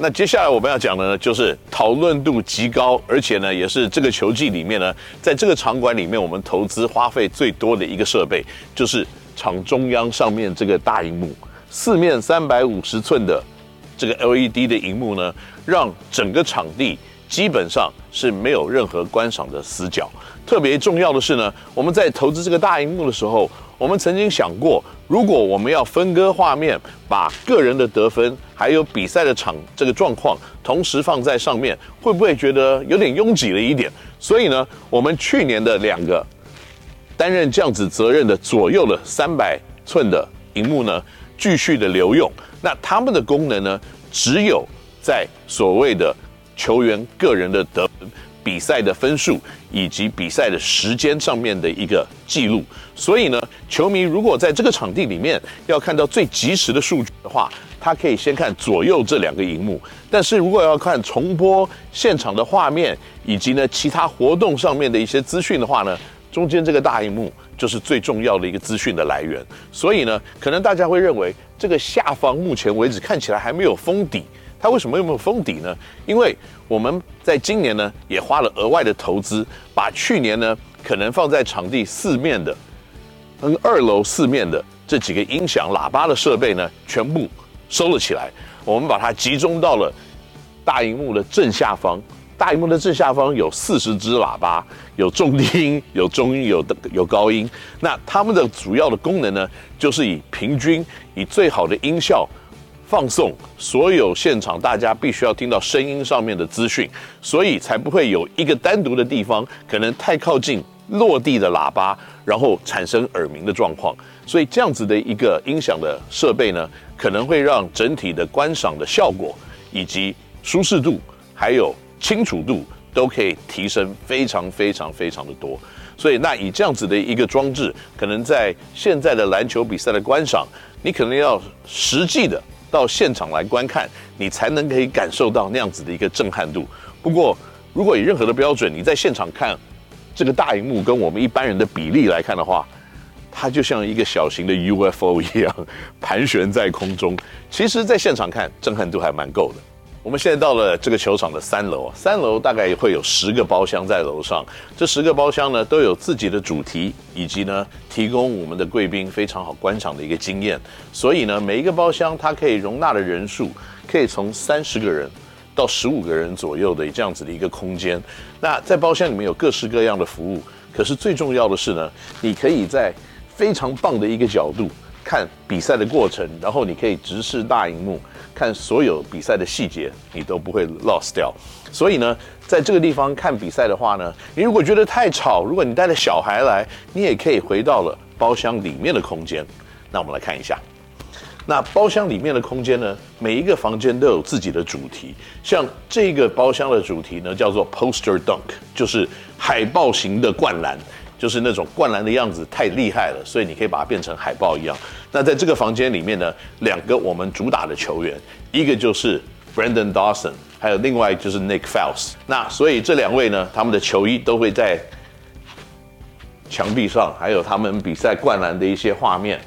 那接下来我们要讲的呢，就是讨论度极高，而且呢，也是这个球季里面呢，在这个场馆里面，我们投资花费最多的一个设备，就是场中央上面这个大荧幕，四面三百五十寸的这个 LED 的荧幕呢，让整个场地基本上是没有任何观赏的死角。特别重要的是呢，我们在投资这个大荧幕的时候，我们曾经想过。如果我们要分割画面，把个人的得分还有比赛的场这个状况同时放在上面，会不会觉得有点拥挤了一点？所以呢，我们去年的两个担任这样子责任的左右的三百寸的荧幕呢，继续的留用。那他们的功能呢，只有在所谓的球员个人的得。比赛的分数以及比赛的时间上面的一个记录，所以呢，球迷如果在这个场地里面要看到最及时的数据的话，他可以先看左右这两个荧幕。但是如果要看重播现场的画面以及呢其他活动上面的一些资讯的话呢，中间这个大荧幕就是最重要的一个资讯的来源。所以呢，可能大家会认为这个下方目前为止看起来还没有封底。它为什么又没有封底呢？因为我们在今年呢也花了额外的投资，把去年呢可能放在场地四面的，跟二楼四面的这几个音响喇叭的设备呢全部收了起来。我们把它集中到了大荧幕的正下方。大荧幕的正下方有四十支喇叭，有重低音，有中音，有有高音。那它们的主要的功能呢，就是以平均、以最好的音效。放送所有现场大家必须要听到声音上面的资讯，所以才不会有一个单独的地方可能太靠近落地的喇叭，然后产生耳鸣的状况。所以这样子的一个音响的设备呢，可能会让整体的观赏的效果以及舒适度还有清楚度都可以提升非常非常非常的多。所以那以这样子的一个装置，可能在现在的篮球比赛的观赏，你可能要实际的。到现场来观看，你才能可以感受到那样子的一个震撼度。不过，如果以任何的标准，你在现场看这个大荧幕跟我们一般人的比例来看的话，它就像一个小型的 UFO 一样盘旋在空中。其实，在现场看震撼度还蛮够的。我们现在到了这个球场的三楼，三楼大概会有十个包厢在楼上。这十个包厢呢，都有自己的主题，以及呢，提供我们的贵宾非常好观赏的一个经验。所以呢，每一个包厢它可以容纳的人数，可以从三十个人到十五个人左右的这样子的一个空间。那在包厢里面有各式各样的服务，可是最重要的是呢，你可以在非常棒的一个角度看比赛的过程，然后你可以直视大荧幕。看所有比赛的细节，你都不会 lost 掉。所以呢，在这个地方看比赛的话呢，你如果觉得太吵，如果你带着小孩来，你也可以回到了包厢里面的空间。那我们来看一下，那包厢里面的空间呢，每一个房间都有自己的主题。像这个包厢的主题呢，叫做 Poster Dunk，就是海报型的灌篮。就是那种灌篮的样子太厉害了，所以你可以把它变成海报一样。那在这个房间里面呢，两个我们主打的球员，一个就是 Brandon Dawson，还有另外就是 Nick Fouse。那所以这两位呢，他们的球衣都会在墙壁上，还有他们比赛灌篮的一些画面。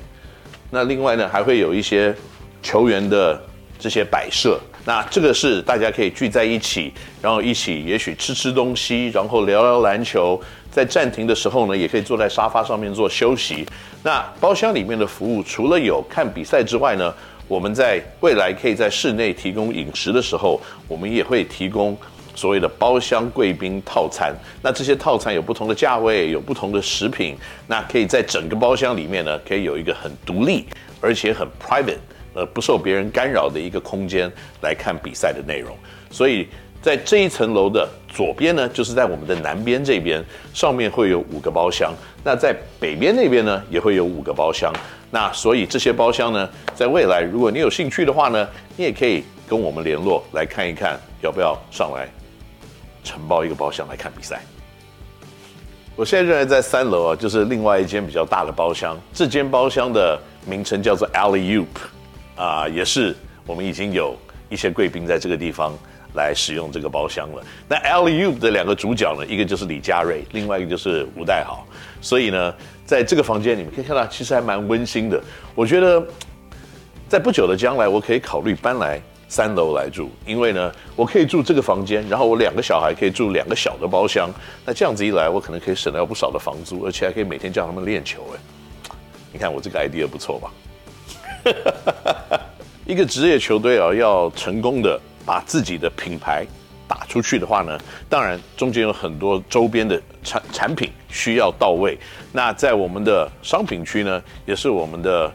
那另外呢，还会有一些球员的这些摆设。那这个是大家可以聚在一起，然后一起也许吃吃东西，然后聊聊篮球。在暂停的时候呢，也可以坐在沙发上面做休息。那包厢里面的服务，除了有看比赛之外呢，我们在未来可以在室内提供饮食的时候，我们也会提供所谓的包厢贵宾套餐。那这些套餐有不同的价位，有不同的食品。那可以在整个包厢里面呢，可以有一个很独立而且很 private，呃，不受别人干扰的一个空间来看比赛的内容。所以。在这一层楼的左边呢，就是在我们的南边这边，上面会有五个包厢。那在北边那边呢，也会有五个包厢。那所以这些包厢呢，在未来如果你有兴趣的话呢，你也可以跟我们联络来看一看，要不要上来承包一个包厢来看比赛。我现在仍然在三楼啊，就是另外一间比较大的包厢。这间包厢的名称叫做 Alley Oop，啊，也是我们已经有一些贵宾在这个地方。来使用这个包厢了。那 L U 的两个主角呢，一个就是李佳瑞，另外一个就是吴代豪。所以呢，在这个房间里面可以看到，其实还蛮温馨的。我觉得，在不久的将来，我可以考虑搬来三楼来住，因为呢，我可以住这个房间，然后我两个小孩可以住两个小的包厢。那这样子一来，我可能可以省掉不少的房租，而且还可以每天叫他们练球。哎，你看我这个 idea 不错吧？一个职业球队啊，要成功的把自己的品牌打出去的话呢，当然中间有很多周边的产产品需要到位。那在我们的商品区呢，也是我们的。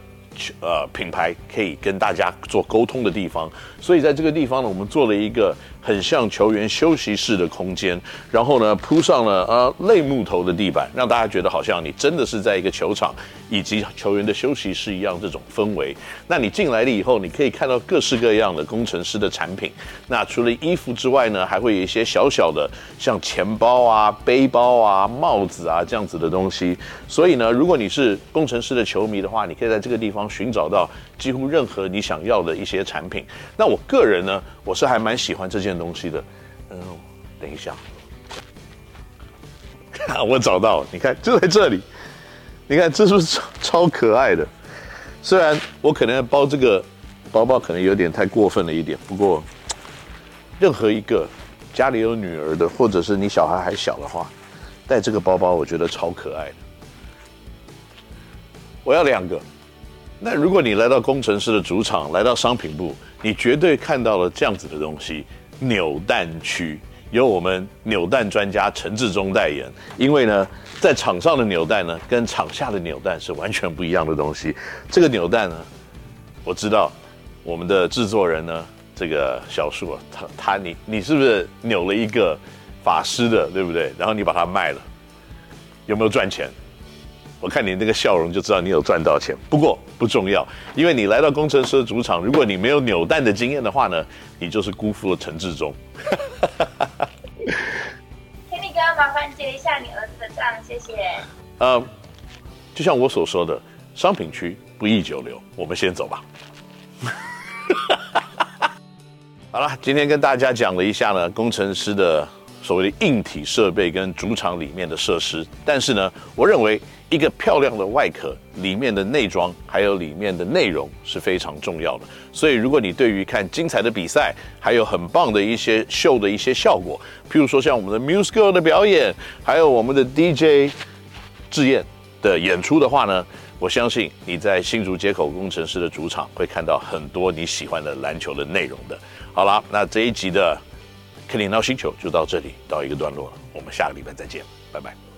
呃，品牌可以跟大家做沟通的地方，所以在这个地方呢，我们做了一个很像球员休息室的空间，然后呢铺上了呃类木头的地板，让大家觉得好像你真的是在一个球场以及球员的休息室一样这种氛围。那你进来了以后，你可以看到各式各样的工程师的产品。那除了衣服之外呢，还会有一些小小的像钱包啊、背包啊、帽子啊这样子的东西。所以呢，如果你是工程师的球迷的话，你可以在这个地方。寻找到几乎任何你想要的一些产品。那我个人呢，我是还蛮喜欢这件东西的。嗯，等一下，我找到，你看就在这里。你看这是不是超超可爱的？虽然我可能包这个包包可能有点太过分了一点，不过任何一个家里有女儿的，或者是你小孩还小的话，带这个包包我觉得超可爱的。我要两个。那如果你来到工程师的主场，来到商品部，你绝对看到了这样子的东西——扭蛋区，由我们扭蛋专家陈志忠代言。因为呢，在场上的扭蛋呢，跟场下的扭蛋是完全不一样的东西。这个扭蛋呢，我知道我们的制作人呢，这个小树啊，他他你你是不是扭了一个法师的，对不对？然后你把它卖了，有没有赚钱？我看你那个笑容就知道你有赚到钱，不过不重要，因为你来到工程师的主场，如果你没有扭蛋的经验的话呢，你就是辜负了陈志忠。Kenny 哥，麻烦结一下你儿子的账，谢谢。嗯，就像我所说的，商品区不宜久留，我们先走吧。好了，今天跟大家讲了一下呢，工程师的所谓的硬体设备跟主场里面的设施，但是呢，我认为。一个漂亮的外壳，里面的内装还有里面的内容是非常重要的。所以，如果你对于看精彩的比赛，还有很棒的一些秀的一些效果，譬如说像我们的 Muse Girl 的表演，还有我们的 DJ 志燕的演出的话呢，我相信你在新竹街口工程师的主场会看到很多你喜欢的篮球的内容的。好了，那这一集的 Kenny NOW 星球就到这里，到一个段落了。我们下个礼拜再见，拜拜。